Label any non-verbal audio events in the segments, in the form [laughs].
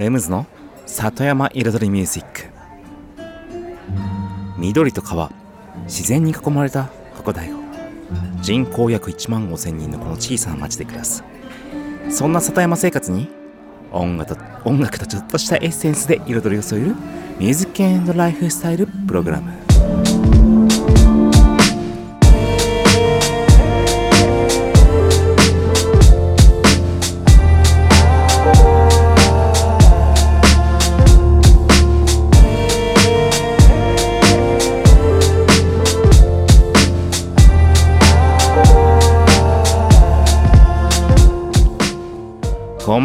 レムズの里山彩りミュージック。緑と川自然に囲まれたここだよ。人口約1万5000人のこの小さな町で暮らす。そんな里山生活に音楽と音楽とちょっとしたエッセンスで彩りを添えるミュージックライフスタイルプログラム。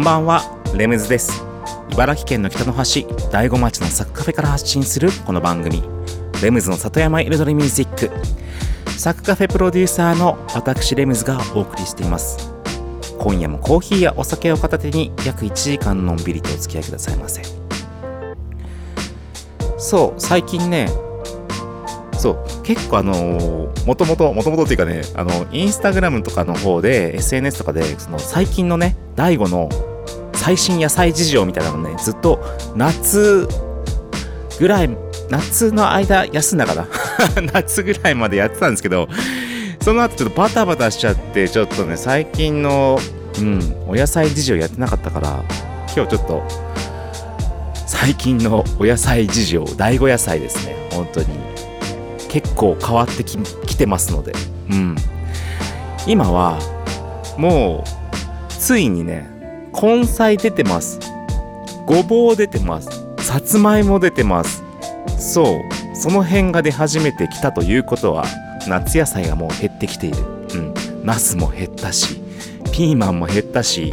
ばんは。レムズです。茨城県の北の端大子町のサッカフェから発信するこの番組。レムズの里山彩りミュージック。サッカフェプロデューサーの私レムズがお送りしています。今夜もコーヒーやお酒を片手に約1時間のんびりとお付き合いくださいませ。そう最近ねそう結構あのー、もともともともとっていうかねあのインスタグラムとかの方で SNS とかでその最近のね DAIGO の最新野菜事情みたいなのねずっと夏ぐらい夏の間休んだかな？[laughs] 夏ぐらいまでやってたんですけどその後ちょっとバタバタしちゃってちょっとね最近のうんお野菜事情やってなかったから今日ちょっと最近のお野菜事情第5野菜ですね。本当に結構変わってききてますので。うん。今はもうついにね根菜出てます。ごぼう出てます。さつまいも出てます。そうその辺が出始めてきたということは夏野菜がもう減ってきている。うん。ナスも減ったしピーマンも減ったし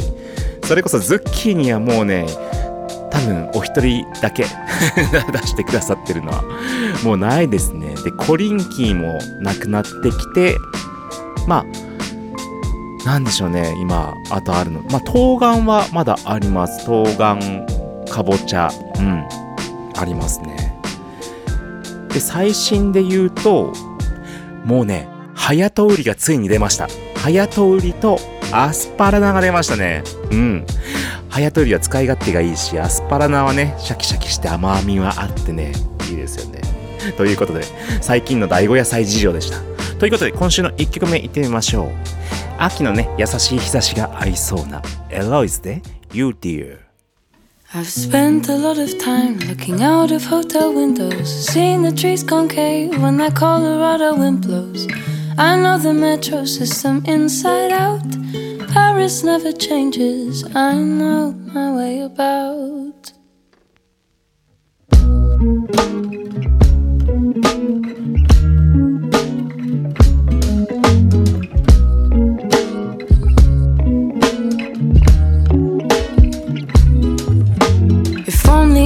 それこそズッキーニはもうね多分お一人だけ [laughs] 出してくださってるのはもうないですね。でコリンキーもなくなってきてまあなんでしょうね、今、あとあるの。まあ、冬瓜はまだあります。冬瓜、かぼちゃ、うん、ありますね。で、最新で言うと、もうね、ハヤトウリがついに出ました。ハヤトウリとアスパラナが出ましたね。うん。ハヤトウリは使い勝手がいいし、アスパラナはね、シャキシャキして甘みはあってね、いいですよね。ということで、最近の第5野菜事情でした。ということで、今週の1曲目いってみましょう。秋のね優しい日差しが合いそうなエロイズで You Dear I've spent a lot of time looking out of hotel windows, seeing the trees concave when that Colorado wind blows. I know the metro system inside out. Paris never changes. I know my way about.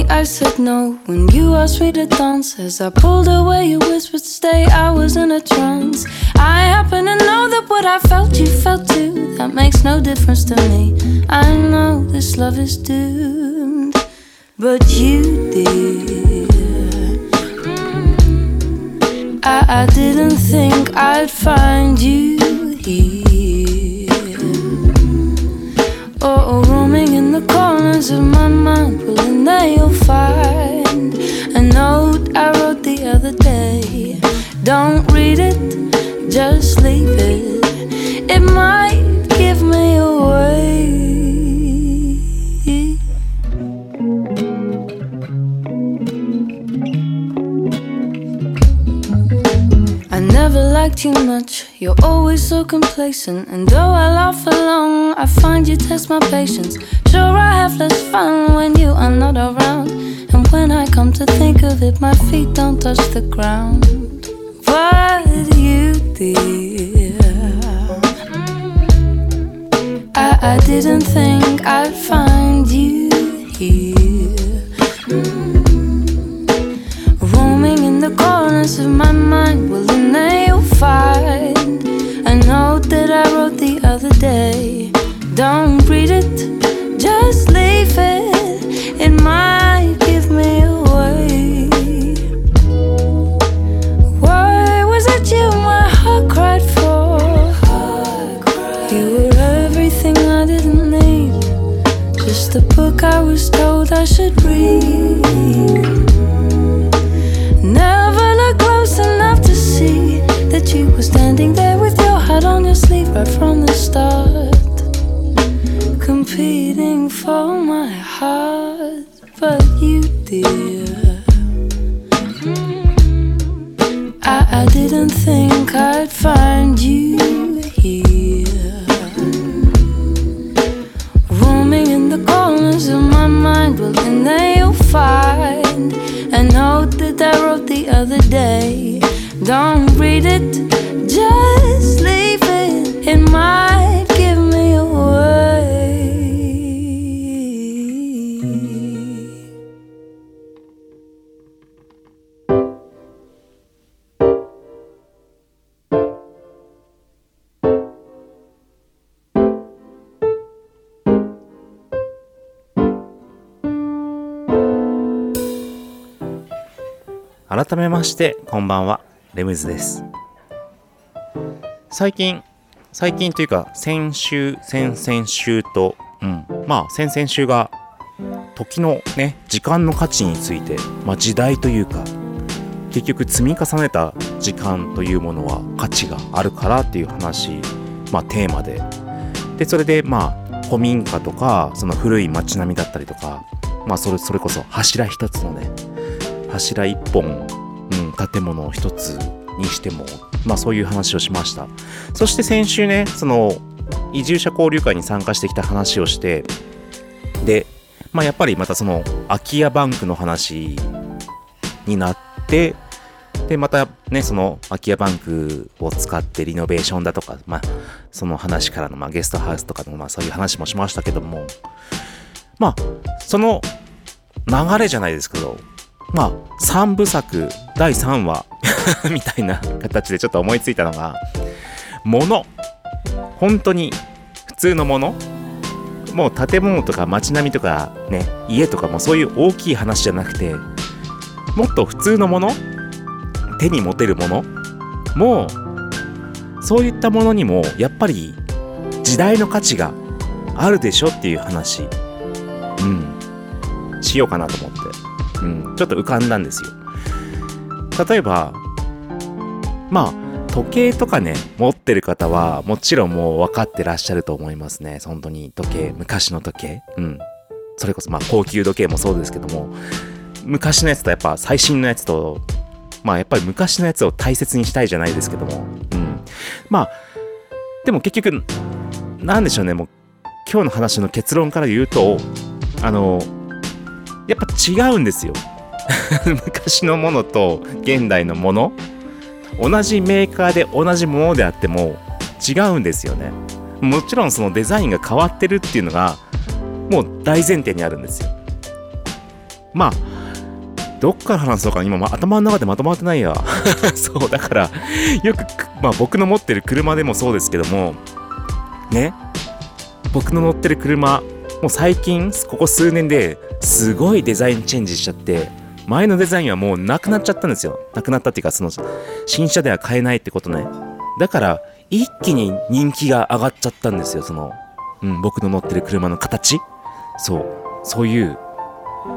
I said no when you asked me to dance. As I pulled away, you whispered, Stay. I was in a trance. I happen to know that what I felt, you felt too. That makes no difference to me. I know this love is doomed, but you did. I, I didn't think I'd find you here. Oh, oh roaming in the corners of my mind. There you'll find a note I wrote the other day. Don't read it, just leave it. It might give me away. I never liked you much. You're always so complacent. And though I laugh along, I find you test my patience. Sure, I have less fun when you are not around. And when I come to think of it, my feet don't touch the ground. But you did. I, I didn't think I'd find you here. Roaming in the corners of my mind, well, in there you'll find a note that I wrote the other day. Don't read it, just it. Might give me away. Why was it you my heart cried for? You were everything I didn't need. finish the book I was told I should read. Never look close enough to see that you were standing there with your heart on your sleeve right from the start. Competing for my heart, but you, dear. I, I didn't think I'd find you here. Roaming in the corners of my mind, well, in there you'll find a note that I wrote the other day. Don't read it, just leave it. in might 改めましてこんばんは。レムズです。最近最近というか先週先々週とうん。まあ先々週が時のね時間の価値についてまあ時代というか結局積み重ねた時間というものは価値があるからっていう話まあテーマで。でそれでまあ古民家とかその古い街並みだったりとかまあそれそれこそ柱一つのね柱一本、うん、建物を一つにしても、まあそういう話をしました。そして先週ね、その移住者交流会に参加してきた話をして、で、まあやっぱりまたその空き家バンクの話になって、で、またね、その空き家バンクを使ってリノベーションだとか、まあその話からの、まあ、ゲストハウスとかの、まあそういう話もしましたけども、まあその流れじゃないですけど、まあ、3部作第3話 [laughs] みたいな形でちょっと思いついたのが、もの。本当に普通のものもう建物とか街並みとかね、家とかもそういう大きい話じゃなくて、もっと普通のもの手に持てるものもう、そういったものにもやっぱり時代の価値があるでしょっていう話、うん、しようかなと思って。うん、ちょっと浮かんだんですよ。例えば、まあ、時計とかね、持ってる方は、もちろんもう分かってらっしゃると思いますね。本当に時計、昔の時計。うん。それこそ、まあ、高級時計もそうですけども、昔のやつとやっぱ最新のやつと、まあ、やっぱり昔のやつを大切にしたいじゃないですけども、うん。まあ、でも結局、なんでしょうね、もう、今日の話の結論から言うと、あの、やっぱ違うんですよ。[laughs] 昔のものと現代のもの。同じメーカーで同じものであっても違うんですよね。もちろんそのデザインが変わってるっていうのがもう大前提にあるんですよ。まあどっから話そうか今、ま、頭の中でまとまってないや。[laughs] そうだからよく、まあ、僕の持ってる車でもそうですけども。ね。僕の乗ってる車もう最近ここ数年ですごいデザインチェンジしちゃって前のデザインはもうなくなっちゃったんですよ。なくなったっていうかその新車では買えないってことねだから一気に人気が上がっちゃったんですよその、うん、僕の乗ってる車の形。そう。そういう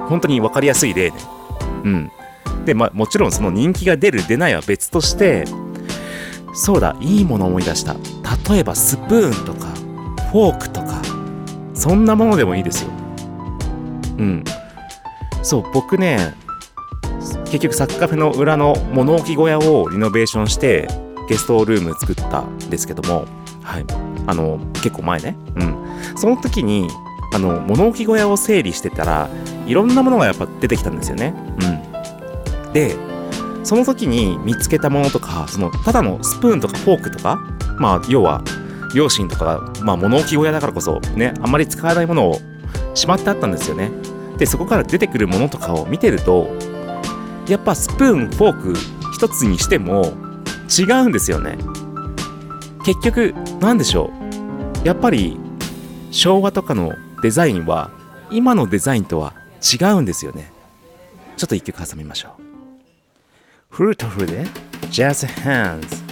本当に分かりやすい例ね。うん。でまあもちろんその人気が出る出ないは別としてそうだいいもの思い出した。例えばスプーンとかフォークとかそんなものでもいいですようん。そう、僕ね、結局サッカフェの裏の物置小屋をリノベーションして、ゲストルーム作ったんですけども、はい。あの、結構前ね。うん。その時に、あの、物置小屋を整理してたら、いろんなものがやっぱ出てきたんですよね。うん。で、その時に見つけたものとか、その、ただのスプーンとかフォークとか、まあ、要は、両親とかが、まあ、物置小屋だからこそ、ね、あんまり使わないものをしまってあったんですよね。でそこから出てくるものとかを見てるとやっぱスプーンフォーク一つにしても違うんですよね。結局なんでしょう。やっぱり昭和とかのデザインは今のデザインとは違うんですよね。ちょっと一曲挟みましょう。フルートフルで Jazz Hands「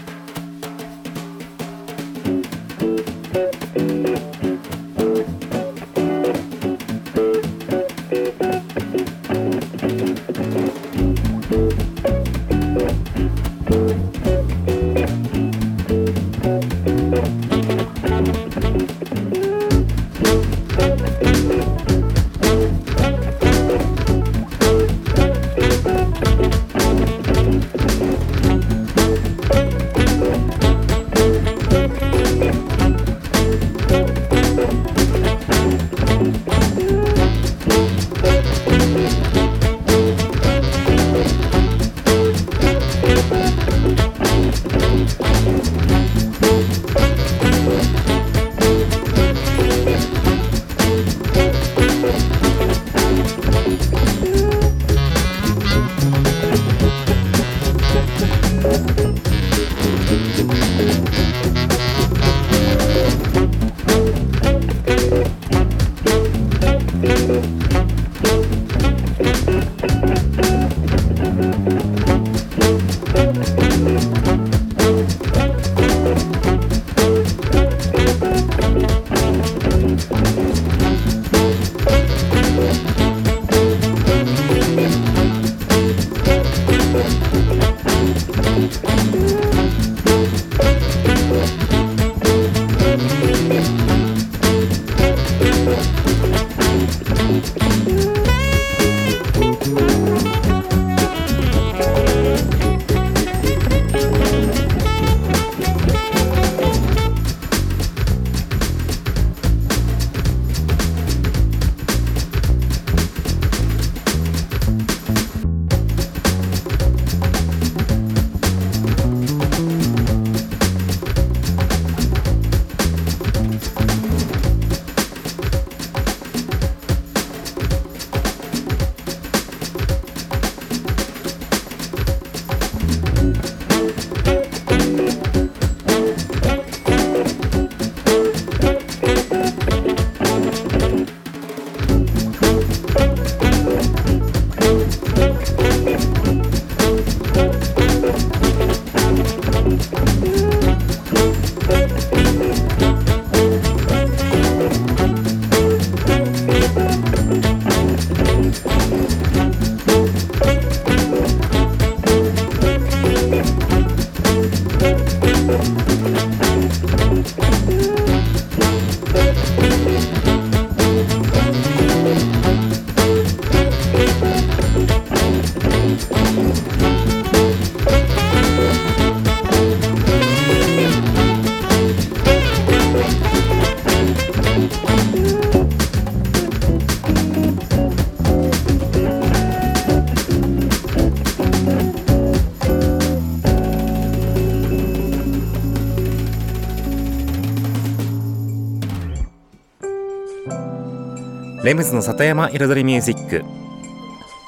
レムズの里山彩りミュージック。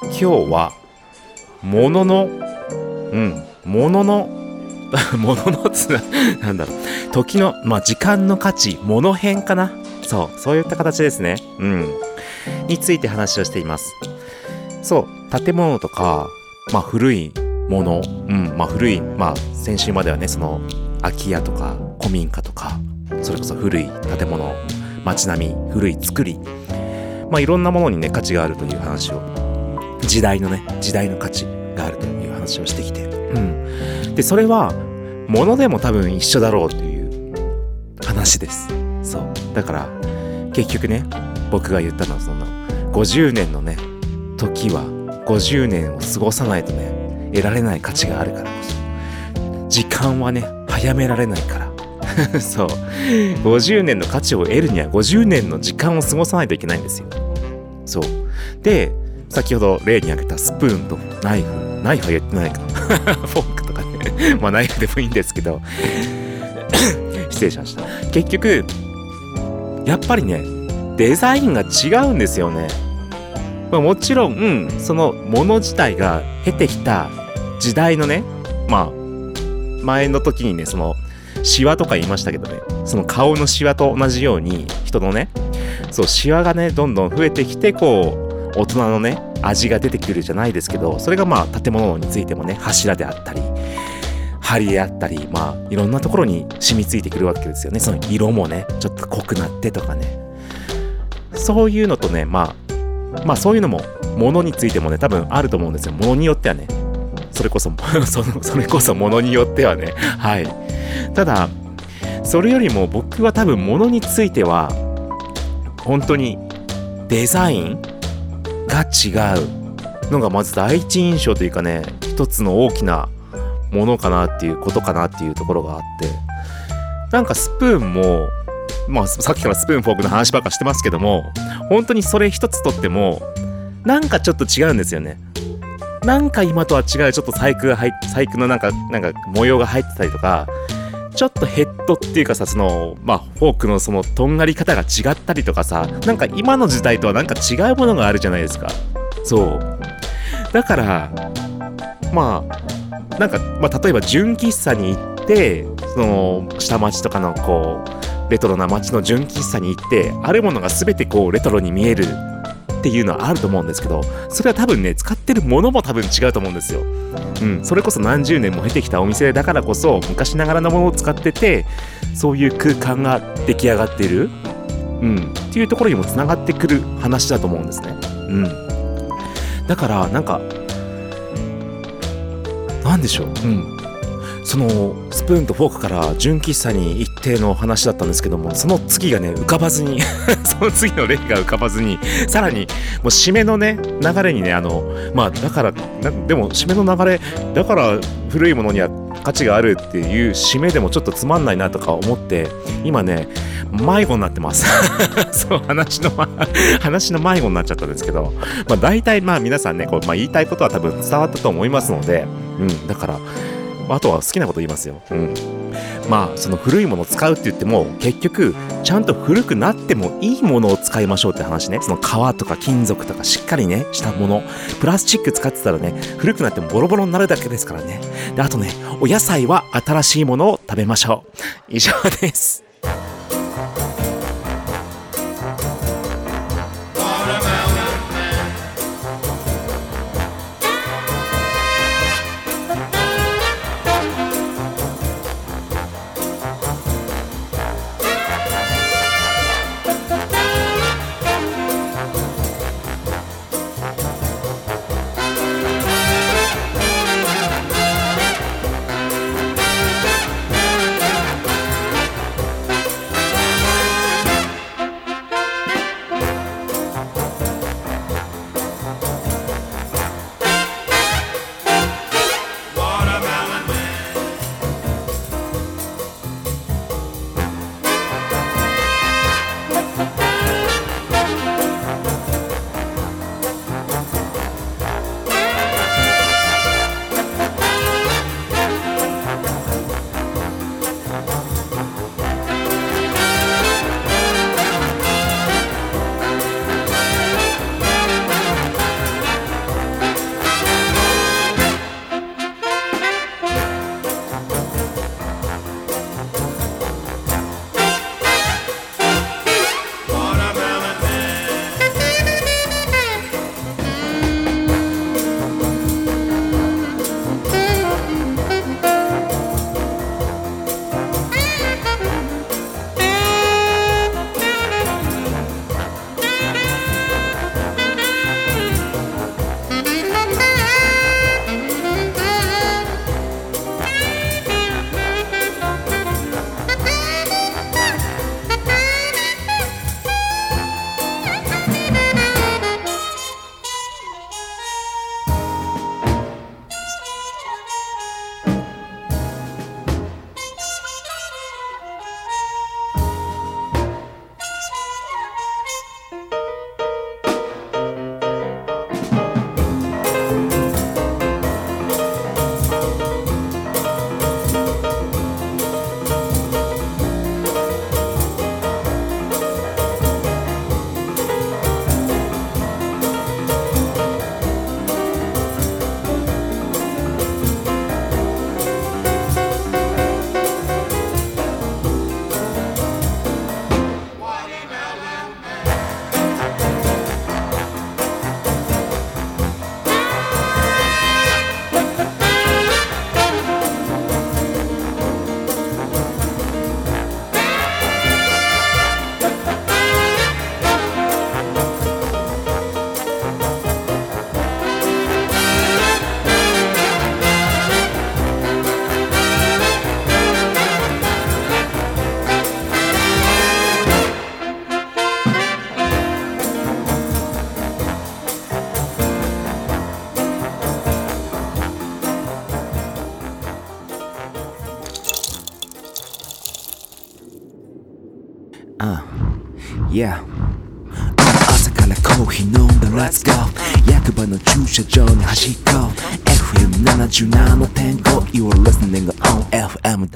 今日はもののうんものの [laughs] もののつなんだろう。時のまあ時間の価値もの変かな。そうそういった形ですね。うん。について話をしています。そう建物とかまあ古いもの。うんまあ古いまあ先週まではねその空き家とか古民家とかそれこそ古い建物。街並み古い作り。まあ、いろんなものにね価値があるという話を。時代のね時代の価値があるという話をしてきて、うん、でそれは物でも多分一緒だろうという話です。そう。だから結局ね僕が言ったのはその50年のね時は50年を過ごさないとね得られない価値があるからこそ。時間はね早められないから。[laughs] そう。50年の価値を得るには50年の時間を過ごさないといけないんですよそう。で先ほど例に挙げたスプーンとナイフ。ナイフは言ってないか。[laughs] フォークとかね。[laughs] まあナイフでもいいんですけど。[coughs] 失礼しました。結局やっぱりねデザインが違うんですよね、まあ、もちろん、そのもの自体が経てきた時代のねまあ前の時にねそのシワとか言いましたけどね。その顔のシワと同じように人のねそうシワがねどんどん増えてきてこう大人のね味が出てくるじゃないですけどそれがまあ建物についてもね柱であったり梁であったりまあいろんなところに染みついてくるわけですよね。その色もねちょっと濃くなってとかね。そういうのとねまあまあそういうのもものについてもね多分あると思うんですよ。ものによってはねそれこそ [laughs] そそれこそものによってはね。はい。ただそれよりも僕は多分ものについては本当にデザインが違うのがまず第一印象というかね一つの大きなものかなっていうことかなっていうところがあって。なんかスプーンもまあさっきからスプーンフォークの話ばっかしてますけども本当にそれ一つとってもなんかちょっと違うんですよね。なんか今とは違うちょっと細工が入っ細工のなんかなんか模様が入ってたりとかちょっとヘッドっていうかさそのまあフォークのそのとんがり方が違ったりとかさなんか今の時代とはなんか違うものがあるじゃないですか。そう。だからまあなんか、まあ、例えば純喫茶に行ってその下町とかのこうレトロな街の純喫茶に行ってあるものが全てこうレトロに見えるっていうのはあると思うんですけどそれは多分ね使ってるものも多分違うと思うんですよ。うん、それこそ何十年も経てきたお店だからこそ昔ながらのものを使っててそういう空間が出来上がっている、うん、っていうところにもつながってくる話だと思うんですね。うん、だからなんかなんでしょう、うん、そのスプーンとフォークから純喫茶に一定の話だったんですけどもその次がね浮かばずに [laughs] その次の例が浮かばずにさらにもう締めのね流れにねあのまあだからでも締めの流れだから古いものには価値があるっていう締めでもちょっとつまんないなとか思って今ね迷子になってます。[laughs] そう話の話の迷子になっちゃったんですけどまあ大体まあ皆さんねこう、まあ、言いたいことは多分伝わったと思いますのでうんだからあとは好きなこと言いますよ。うん。まあ、その古いものを使うって言っても、結局、ちゃんと古くなってもいいものを使いましょうって話ね。その革とか金属とかしっかりね、したもの。プラスチック使ってたらね、古くなってもボロボロになるだけですからね。で、あとね、お野菜は新しいものを食べましょう。以上です。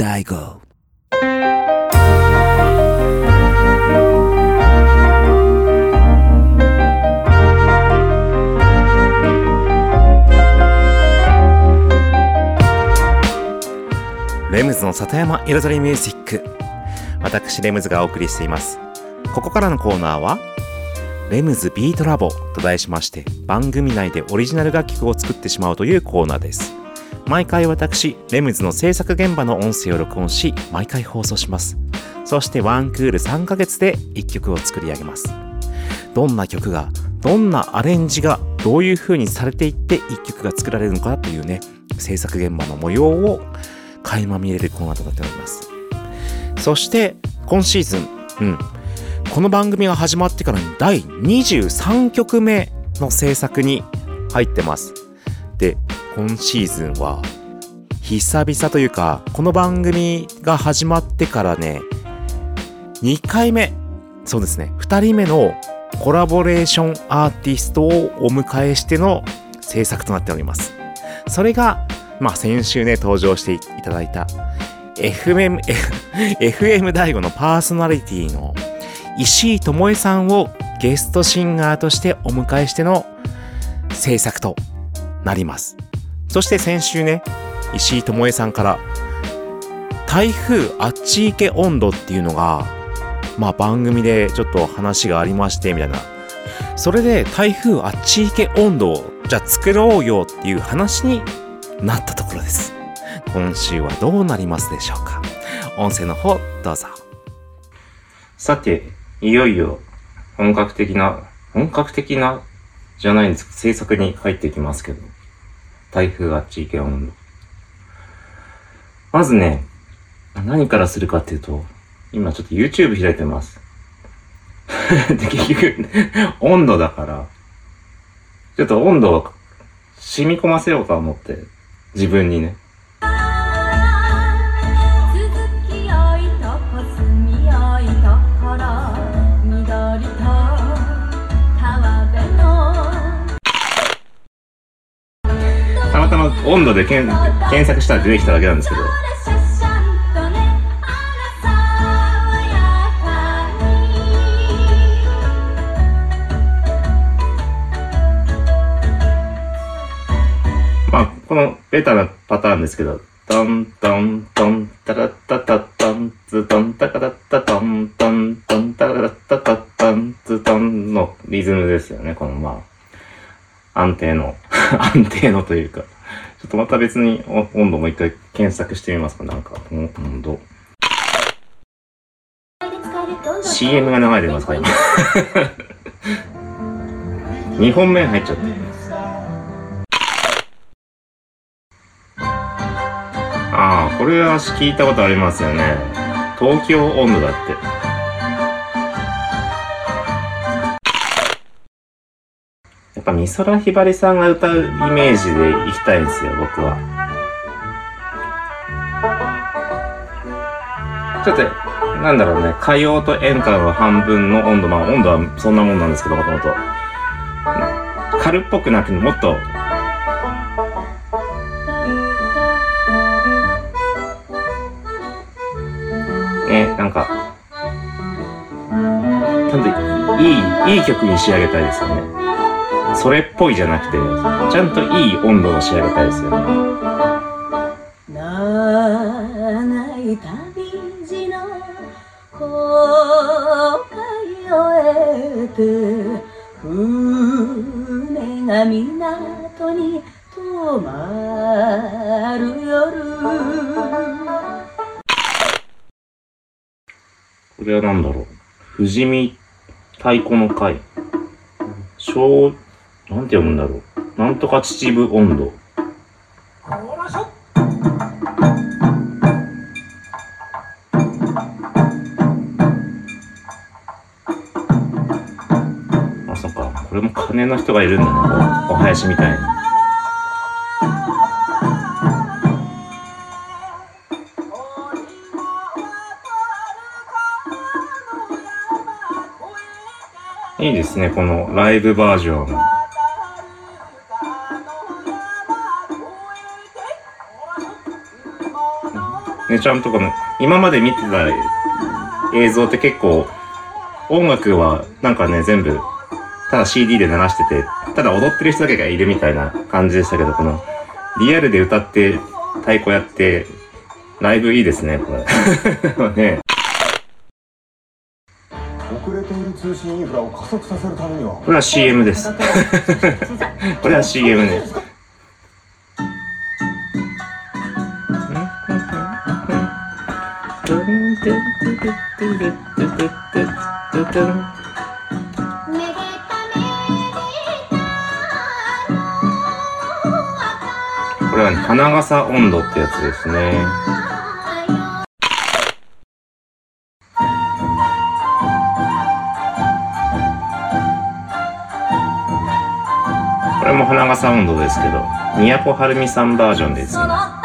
大悟レムズの里山彩りミュージック私レムズがお送りしていますここからのコーナーはレムズビートラボと題しまして番組内でオリジナル楽曲を作ってしまうというコーナーです。毎回私レムズの制作現場の音声を録音し毎回放送します。そしてワンクール3ヶ月で1曲を作り上げます。どんな曲がどんなアレンジがどういう風にされていって1曲が作られるのかというね制作現場の模様を垣間見れるコーナーとなっております。そして今シーズン、うん、この番組が始まってからに第23曲目の制作に入ってます。で今シーズンは久々というかこの番組が始まってからね2回目そうですね2人目のコラボレーションアーティストをお迎えしての制作となっておりますそれがまあ先週ね登場していただいた FM、FM [laughs] 大悟のパーソナリティの石井智恵さんをゲストシンガーとしてお迎えしての制作となります。そして先週ね、石井智恵さんから台風あっち行け温度っていうのが、まあ番組でちょっと話がありましてみたいな。それで台風あっち行け温度をじゃあ作ろうよっていう話になったところです。今週はどうなりますでしょうか音声の方どうぞ。さて、いよいよ本格的な、本格的なじゃないんですか制作に入ってきますけど。台風あっち行け温度。まずね、何からするかっていうと、今ちょっと YouTube 開いてます。[laughs] で、結局、温度だから、ちょっと温度を染み込ませようと思って、自分にね。またま温度でけん検索したら出てきただけなんですけど、まあ、このベタなパターンですけど、トントントンタラッタタトンツトンタカタッタトントントンタカタッタタトンツトンのリズムですよね。このまあ、安定の、安定のというか。[laughs] ちょっとまた別にお温度もう一回検索してみますか。なんか、お温度。に CM が流れてますか、今。[laughs] 2本目入っちゃって。ああ、これは聞いたことありますよね。東京温度だって。ぱ美空ひばりさんが歌うイメージで行きたいんですよ、僕は。ちょっと、なんだろうね、歌謡と演歌の半分の温度、まあ温度はそんなもんなんですけど、もともと。軽っぽくなくもっと、ね、なんか、ちゃんといい、いい曲に仕上げたいですよね。それっぽいじゃなくて、ちゃんといい温度を仕上げたいですよね。長い旅路の航海を終えて船が港に止まる夜これは何だろう。富士見太鼓の会。小、なんて読むんだろう。なんとか秩父温度。あ、そっか。これも金の人がいるんだね。おお囃子みたいに。いいですね、このライブバージョン。ねちゃんとこの、今まで見てた映像って結構、音楽はなんかね、全部、ただ CD で流してて、ただ踊ってる人だけがいるみたいな感じでしたけど、この、リアルで歌って、太鼓やって、ライブいいですね、これ。[laughs] ね遅れている通信インフラを加速させるためにはこれは CM です。これは CM です。[laughs] これはね、花笠温度ってやつですね。これも花笠温度ですけど、宮古晴美さんバージョンですね。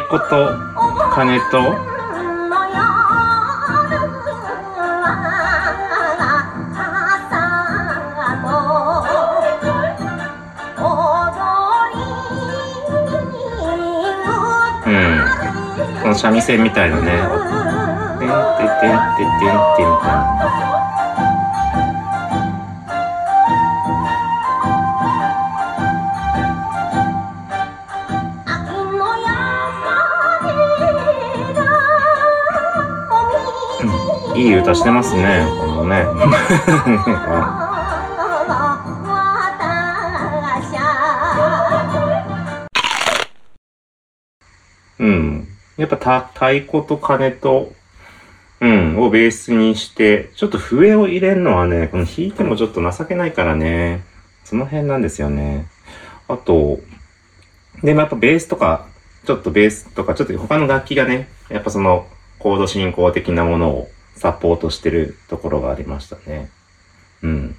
太鼓と鐘と、うん、この三味線みたいなね、てんてんてんてんてんみたいな。いい歌してますね、このね。[laughs] うん。やっぱ太鼓と鐘と、うん、をベースにして、ちょっと笛を入れるのはね、この弾いてもちょっと情けないからね。その辺なんですよね。あと、でもやっぱベースとか、ちょっとベースとか、ちょっと他の楽器がね、やっぱそのコード進行的なものをサポートしてるところがありましたね。うん。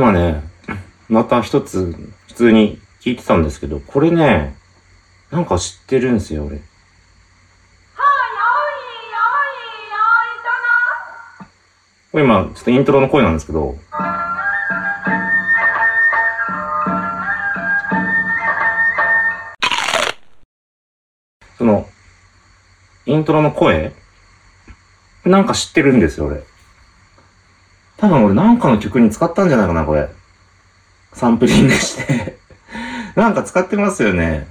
今ね、また一つ普通に聞いてたんですけど、これね、なんか知ってるんですよ、俺。これ今、ちょっとイントロの声なんですけど、その、イントロの声？なんか知ってるんですよ、俺。多分俺なんかの曲に使ったんじゃないかな、これ。サンプリングして。[laughs] なんか使ってますよね。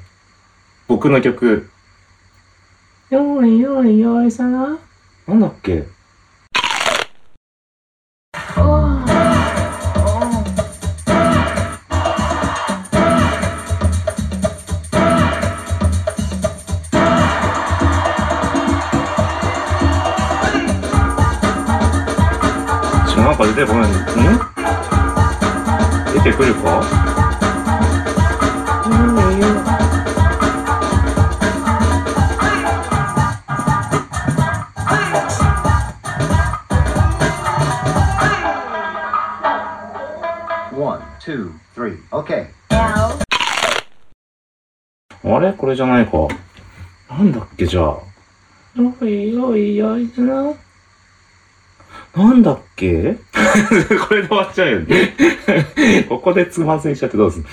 僕の曲。よいよいよいさな。なんだっけ？ちょなん？か出てこない。ん出てくるかあれ？これじゃないか？なんだっけ、じゃあ。おいおいおいな。なんだっけ？[laughs] これで終わっちゃうよね。[laughs] ここでつまずいちゃってどうすん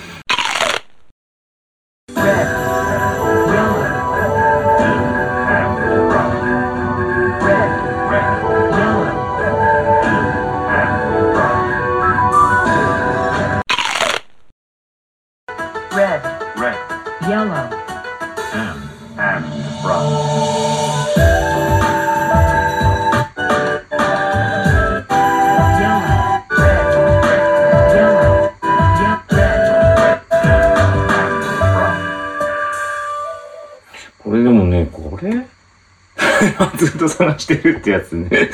してるってやつね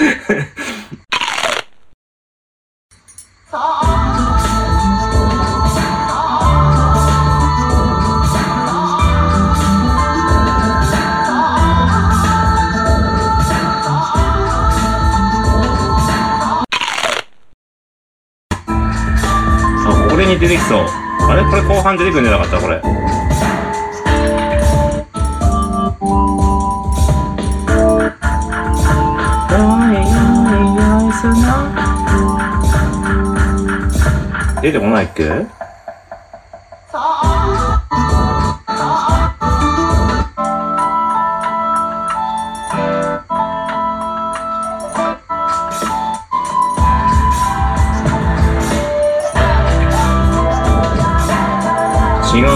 あ、こに出てきそう。あれ？これ後半出てくんじゃなかった？これ。出てこないっけ？違う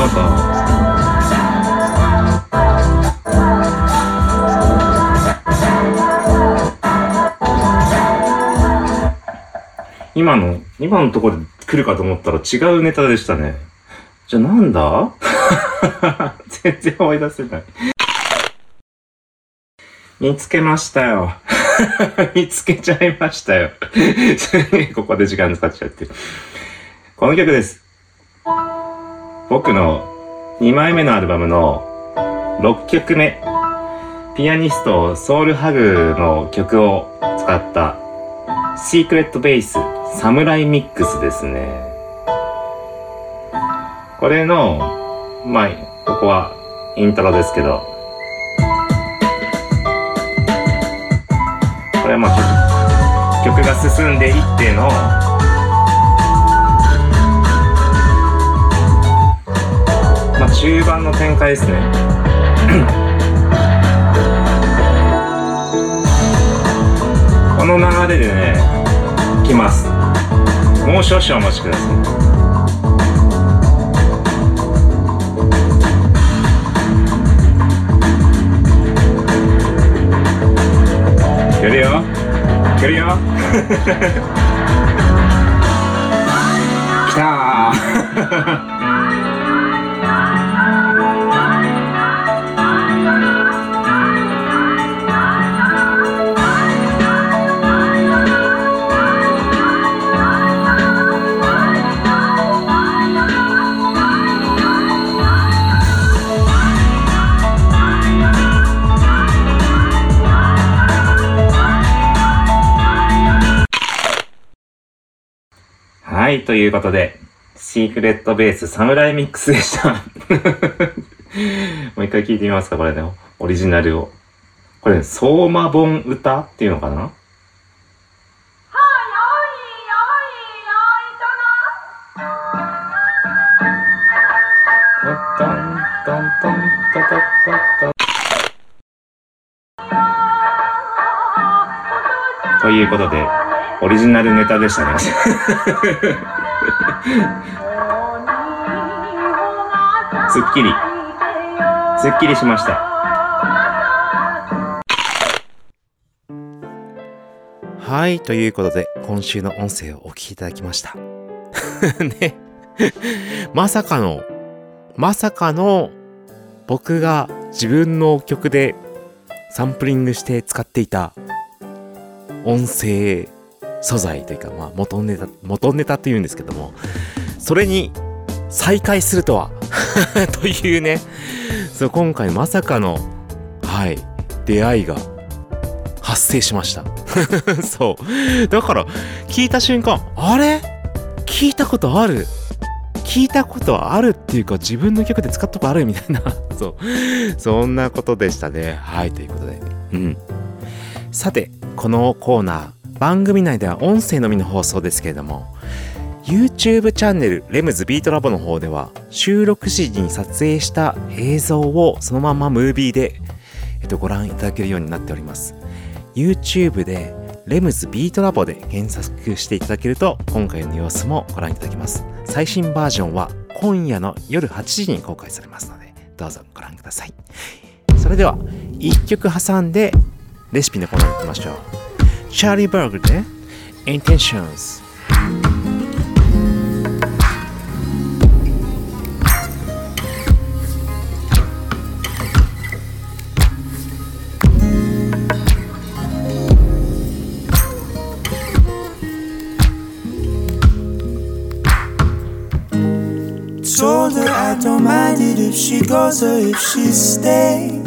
か。今の、今のところで来るかと思ったら違うネタでしたね。じゃあなんだ？[laughs] 全然思い出せない。見つけましたよ。[laughs] 見つけちゃいましたよ。[laughs] ここで時間使っちゃって。この曲です。僕の2枚目のアルバムの6曲目。ピアニストソウルハグの曲を使ったシークレットベースサムライミックスですね。これの、まあ、ここはイントロですけど、これはまあ曲曲が進んでいっての、まあ中盤の展開ですね。の流れでね、来ます。もう少々お待ちください。来るよ来るよ [laughs] 来たはい、ということで、シークレットベースサムライミックスでした。[laughs] もう一回聞いてみますか、これね。オリジナルを。これ、相馬本歌っていうのかな？ということで、オリジナルネタでしたね。すっきり、すっきりしました。はい、ということで、今週の音声をお聞きいただきました。[laughs] ね。まさかの、まさかの、僕が自分の曲でサンプリングして使っていた音声素材というか、まあ、元ネタ、元ネタって言うんですけども、それに再会するとは、[laughs] というね、そう、今回まさかの、はい、出会いが発生しました。[laughs] そう。だから、聞いた瞬間、あれ？聞いたことある？聞いたことあるっていうか自分の曲で使ったことあるみたいな。[laughs] そう。そんなことでしたね。はいということで。うん。さてこのコーナー番組内では音声のみの放送ですけれども YouTube チャンネルレムズビートラボの方では収録時に撮影した映像をそのままムービーで、えっと、ご覧いただけるようになっております。YouTube でレムズビートラボで検索していただけると今回の様子もご覧いただけます。最新バージョンは今夜の夜8時に公開されますのでどうぞご覧ください。それでは1曲挟んでレシピのコーナーに行きましょう。Charlie Berg で eh? Intentions. Told her I don't mind it if she goes or if she stays.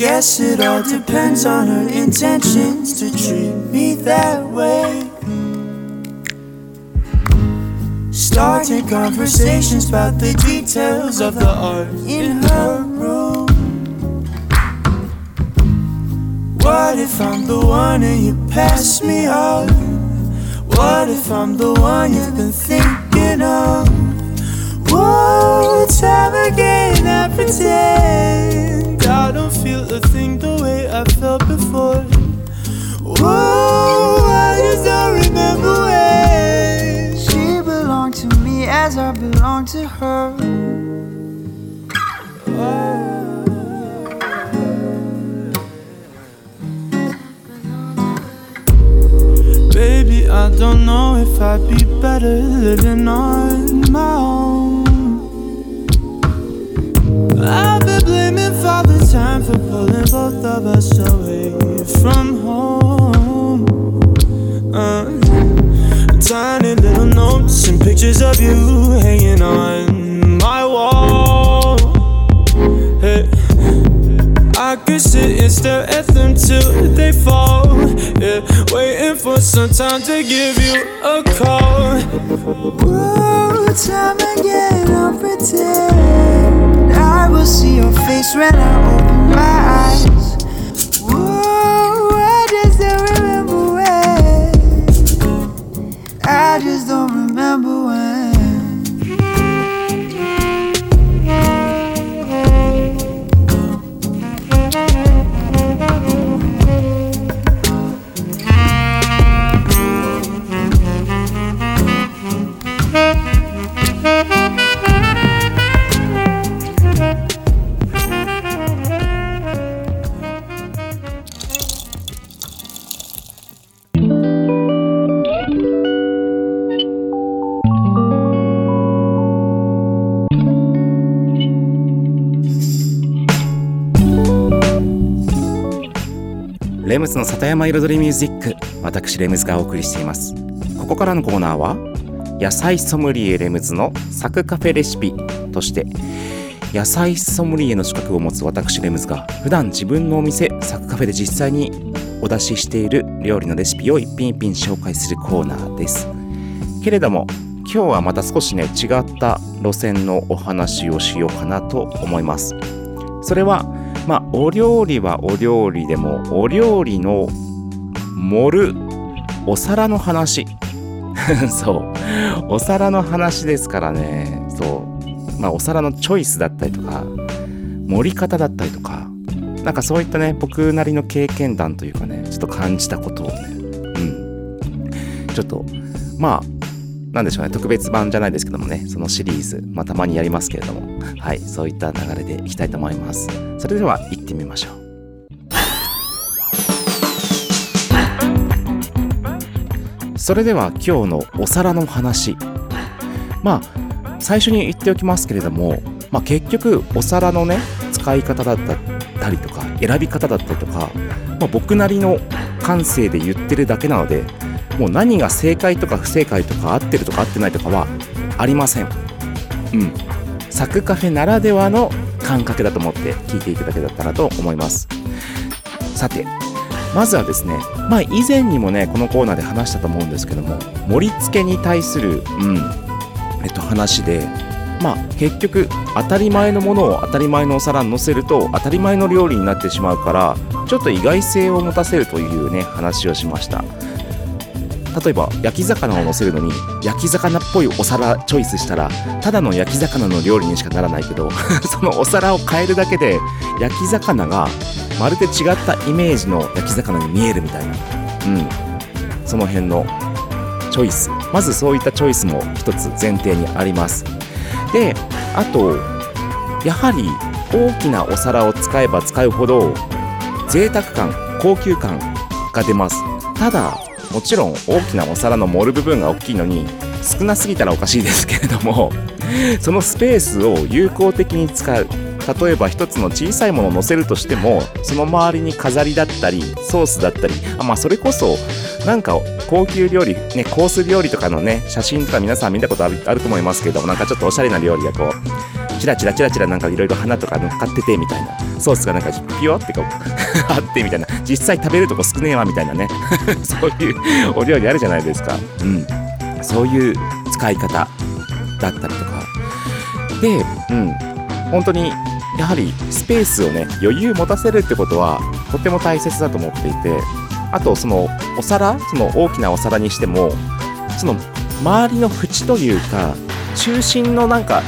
Guess it all depends on her intentions to treat me that way. Starting conversations about the details of the art in her room. What if I'm the one and you pass me up? What if I'm the one you've been thinking of? Whoa, time again I pretend I don't feel a thing the way I felt before. Whoa, I just don't remember when she belonged to me as I belonged to her. Baby, I don't know if I'd be better living on my own. I've been blaming Father Time for pulling both of us away from home. Uh, tiny little notes and pictures of you hanging on my wall. Hey. I could sit and stare at them till they fall. Yeah, waiting for some time to give you a call. Whoa, time again, I'll pretend I will see your face when I open my eyes. Whoa, I just don't remember when. I just don't remember when. レムズの里山彩りミュージック私レムズがお送りしています。ここからのコーナーは野菜ソムリエレムズのサクカフェレシピとして野菜ソムリエの資格を持つ私レムズが普段自分のお店サクカフェで実際にお出ししている料理のレシピを一品一品紹介するコーナーです。けれども今日はまた少しね違った路線のお話をしようかなと思います。それはまあお料理はお料理でもお料理の盛るお皿の話。[laughs] そう。お皿の話ですからね。そう。まあお皿のチョイスだったりとか盛り方だったりとかなんかそういったね僕なりの経験談というかねちょっと感じたことをね。うん。ちょっとまあなんでしょうね。特別版じゃないですけどもね。そのシリーズまあたまにやりますけれども。はいそういった流れでいきたいと思います。それでは行ってみましょう。それでは今日のお皿の話。まあ最初に言っておきますけれども、まあ、結局お皿のね使い方だったりとか選び方だったりとか、まあ、僕なりの感性で言ってるだけなのでもう何が正解とか不正解とか合ってるとか合ってないとかはありません。うん。サクカフェならではの感覚だと思って聞いていただけたらと思います。さてまずはですねまあ以前にもねこのコーナーで話したと思うんですけども盛り付けに対するうんえっと話でまあ結局当たり前のものを当たり前のお皿に乗せると当たり前の料理になってしまうからちょっと意外性を持たせるというね話をしました。例えば焼き魚を乗せるのに焼き魚っぽいお皿チョイスしたらただの焼き魚の料理にしかならないけど [laughs] そのお皿を変えるだけで焼き魚がまるで違ったイメージの焼き魚に見えるみたいな。うん。その辺のチョイス。まずそういったチョイスも一つ前提にあります。であとやはり大きなお皿を使えば使うほど贅沢感高級感が出ます。ただもちろん大きなお皿の盛る部分が大きいのに少なすぎたらおかしいですけれども [laughs] そのスペースを有効的に使う。例えば一つの小さいものを乗せるとしてもその周りに飾りだったりソースだったりあまあそれこそなんか高級料理ねコース料理とかのね写真とか皆さん見たことあるあると思いますけどなんかちょっとおしゃれな料理がこうチラチラチラチラなんかいろいろ花とか乗っかっててみたいな。ソースがなんかピヨってこう [laughs] あってみたいな。実際食べるとこ少ねえわみたいなね。[laughs] そういうお料理あるじゃないですか。うん。そういう使い方だったりとか。でうん。本当にやはりスペースをね余裕持たせるってことはとても大切だと思っていて。あとそのお皿その大きなお皿にしてもその周りの縁というか中心のなんか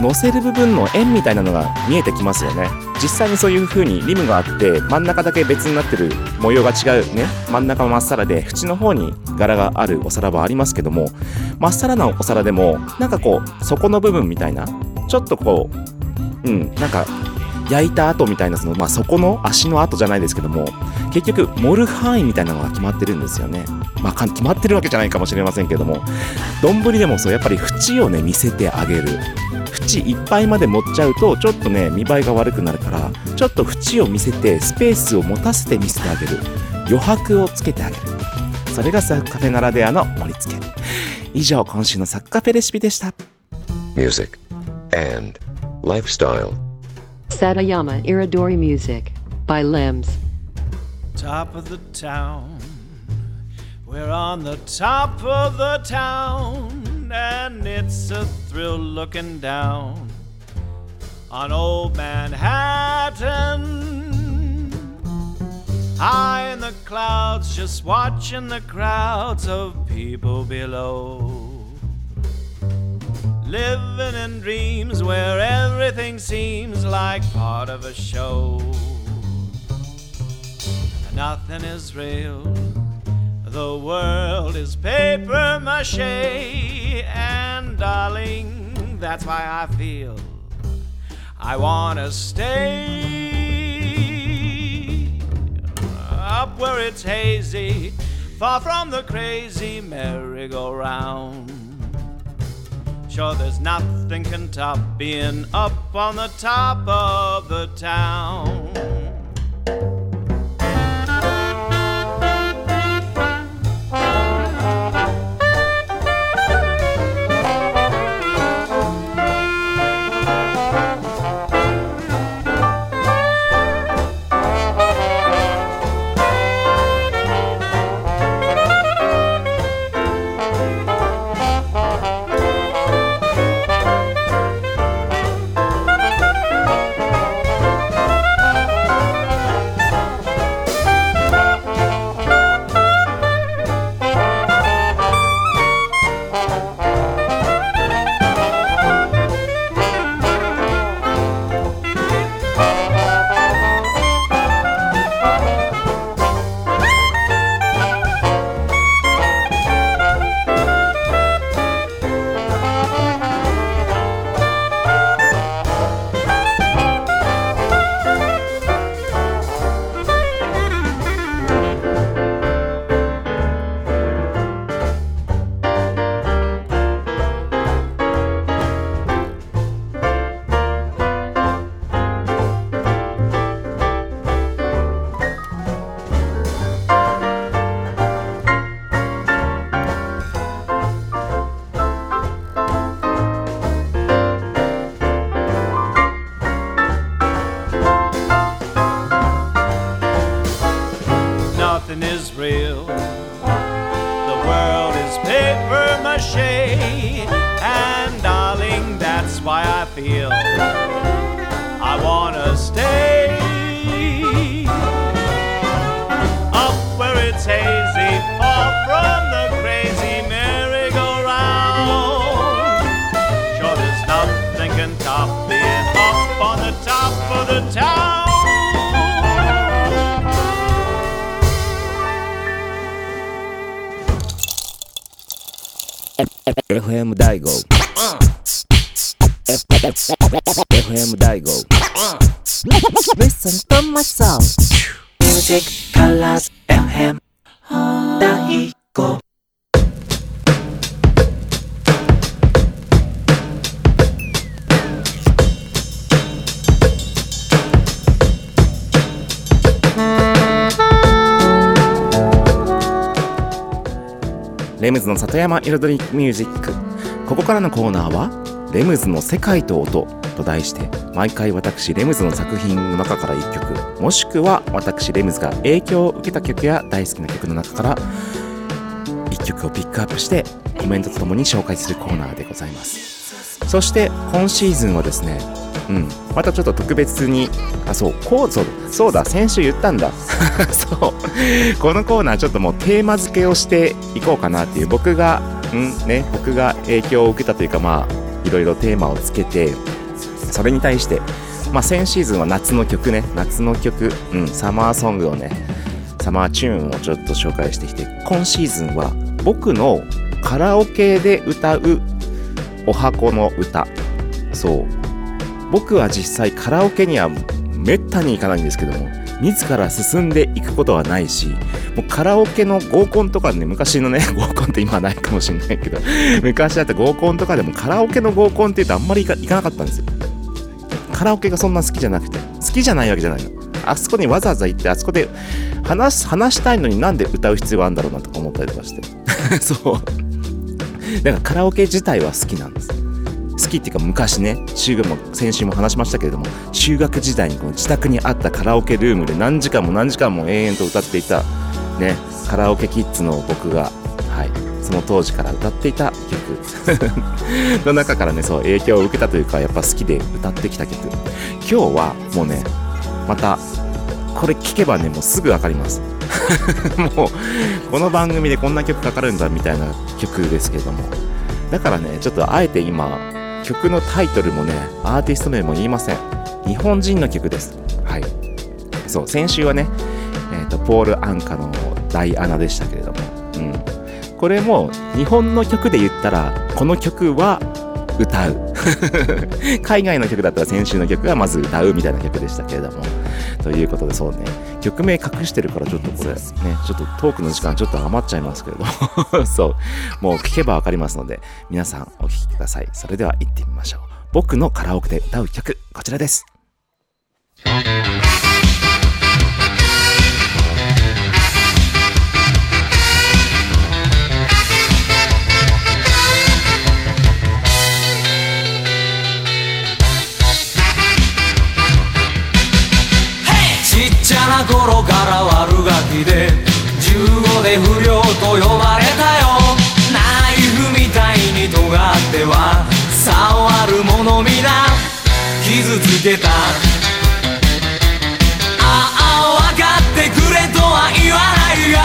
乗せる部分の円みたいなのが見えてきますよね。実際にそういう風にリムがあって真ん中だけ別になってる模様が違うね。真ん中はまっさらで縁の方に柄があるお皿はありますけどもまっさらなお皿でもなんかこう底の部分みたいなちょっとこううんなんか焼いた後みたいなその、まあ、底の足の跡じゃないですけども結局盛る範囲みたいなのが決まってるんですよね。まあ決まってるわけじゃないかもしれませんけども丼でもそうやっぱり縁をね見せてあげる。縁いっぱいまで持っちゃうとちょっとね見栄えが悪くなるからちょっと縁を見せてスペースを持たせて見せてあげる。余白をつけてあげる。それがサッカフェならではの盛り付け。以上今週のサッカフェレシピでした。Music, and lifestyle. Satayama Iridori Music by Limbs. top of the town. We're on the top of the town, and it's a thrill looking down on old Manhattan. High in the clouds, just watching the crowds of people below. Living in dreams where everything seems like part of a show. Nothing is real. The world is paper mache, and darling, that's why I feel I wanna stay up where it's hazy, far from the crazy merry-go-round. Sure, there's nothing can top being up on the top of the town. 山彩りミュージック。ここからのコーナーは「レムズの世界と音」と題して毎回私レムズの作品の中から1曲。もしくは私レムズが影響を受けた曲や大好きな曲の中から1曲をピックアップしてコメントとともに紹介するコーナーでございます。そして今シーズンはですねうん、またちょっと特別に。あそう。こうそうそうだ。先週言ったんだ。[laughs] そう。このコーナーちょっともうテーマ付けをしていこうかなっていう。僕がんね僕が影響を受けたというかまあいろいろテーマをつけてそれに対してまあ先シーズンは夏の曲ね。夏の曲、うん、サマーソングをね。サマーチューンをちょっと紹介してきて今シーズンは僕のカラオケで歌うお箱の歌。そう。僕は実際カラオケにはめったに行かないんですけども自ら進んでいくことはないしもうカラオケの合コンとかね昔のね [laughs] 合コンって今はないかもしれないけど昔だった合コンとかでもカラオケの合コンって言うとあんまり行かなかったんですよ。カラオケがそんな好きじゃなくて好きじゃないわけじゃないの。あそこにわざわざ行ってあそこで話す話したいのになんで歌う必要があるんだろうなとか思ったりとかして。[laughs] そう。[laughs] だからカラオケ自体は好きなんです。好きっていうか昔ね中学も先週も話しましたけれども中学時代にこの自宅にあったカラオケルームで何時間も何時間も延々と歌っていたねカラオケキッズの僕がはいその当時から歌っていた曲。[laughs] の中からねそう影響を受けたというかやっぱ好きで歌ってきた曲。今日はもうねまたこれ聴けばねもうすぐ分かります。[laughs] もうこの番組でこんな曲かかるんだみたいな曲ですけれども。だからねちょっとあえて今曲のタイトルもねアーティスト名も言いません。日本人の曲です。はい。そう先週はね、えーとポール・アンカの「ダイアナ」でしたけれども、うん、これも日本の曲で言ったらこの曲は歌う。[laughs] 海外の曲だったら先週の曲はまず歌うみたいな曲でしたけれども。ということでそうね。曲名隠してるからちょっとこれねちょっとトークの時間ちょっと余っちゃいますけれども。[laughs] そう。もう聞けばわかりますので皆さんお聴きください。それでは行ってみましょう。僕のカラオケで歌う曲こちらです。な頃から悪ガキで15で不良と呼ばれたよ。ナイフみたいに尖っては触る者皆傷つけた。ああ分かってくれとは言わないが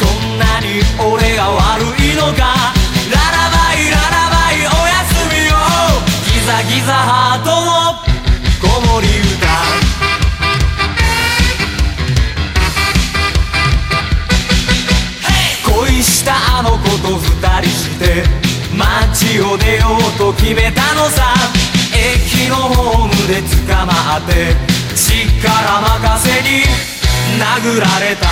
そんなに俺が悪いのか。ララバイララバイおやすみよギザギザ街を出ようと決めたのさ。駅のホームで捕まって力任せに殴られた。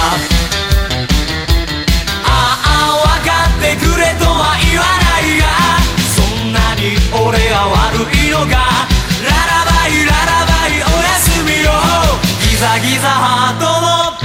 ああ分かってくれとは言わないがそんなに俺が悪いのか。ララバイララバイおやすみよ。ギザギザハートの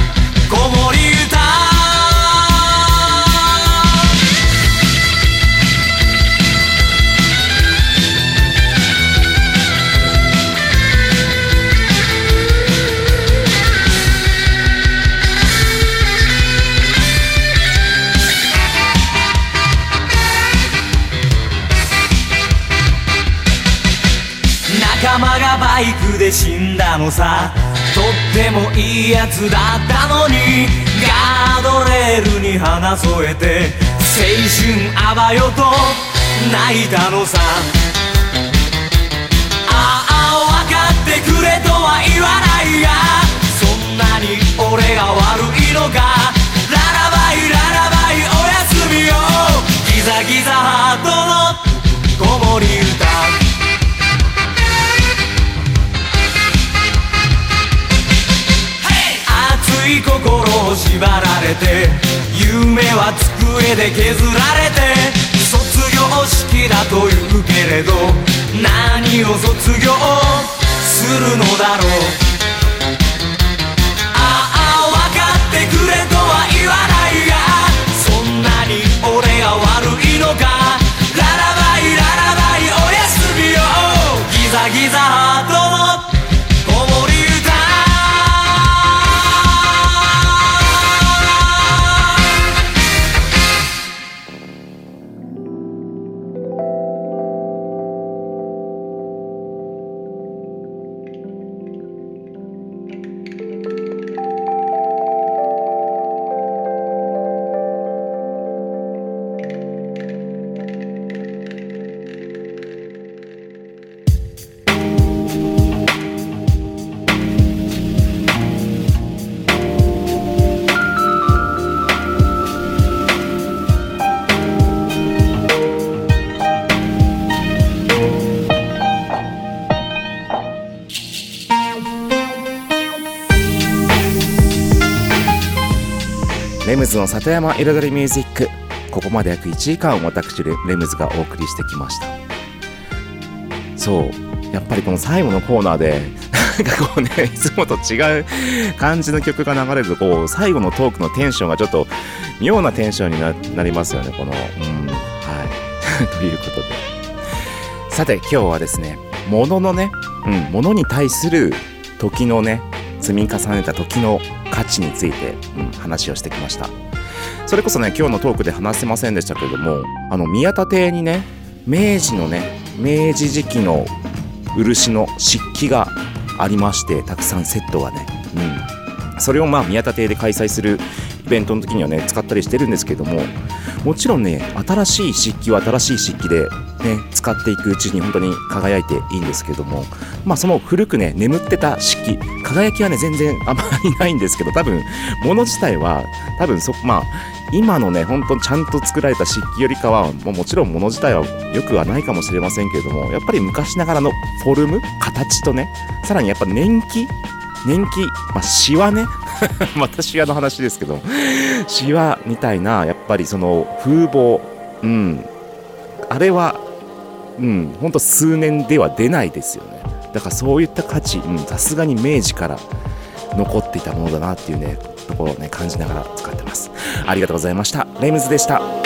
のさとってもいいやつだったのにガードレールに花添えて青春あばよと泣いたのさ。ああ分かってくれとは言わないがそんなに俺が悪いのか。ララバイララバイおやすみよ。ギザギザハートの子守歌。い心を縛られて夢は机で削られて卒業式だと言うけれど何を卒業するのだろう。ああ分かってくれとは言わないがそんなに俺が悪いのか。ララバイララバイおやすみよ。ギザギザハートズの里山彩りミュージックここまで約1時間私レムズがお送りしてきました。そうやっぱりこの最後のコーナーでなんかこうねいつもと違う感じの曲が流れるとこう最後のトークのテンションがちょっと妙なテンションにななりますよねこのうんはい。[laughs] ということで。さて今日はですね物ののねうん物に対する時のね積み重ねた時の価値について、うん、話をしてきました。それこそね今日のトークで話せませんでしたけれどもあの宮田邸にね明治のね明治時期の漆の漆器がありましてたくさんセットがね、うん、それをまあ宮田邸で開催するイベントの時にはね使ったりしてるんですけどももちろんね新しい漆器は新しい漆器で、ね、使っていくうちに本当に輝いていいんですけども。まあその古くね眠ってた漆器輝きはね全然あまりないんですけど多分物自体は多分そまあ今のね本当ちゃんと作られた漆器よりかはももちろん物自体は良くはないかもしれませんけれどもやっぱり昔ながらのフォルム形とねさらにやっぱ年季年季、まあ、シワね。[laughs] またシワの話ですけどシワみたいなやっぱりその風貌うん。あれはうんほんと数年では出ないですよね。だからそういった価値さすがに明治から残っていたものだなっていうねところをね感じながら使ってます。ありがとうございました。レムズでした。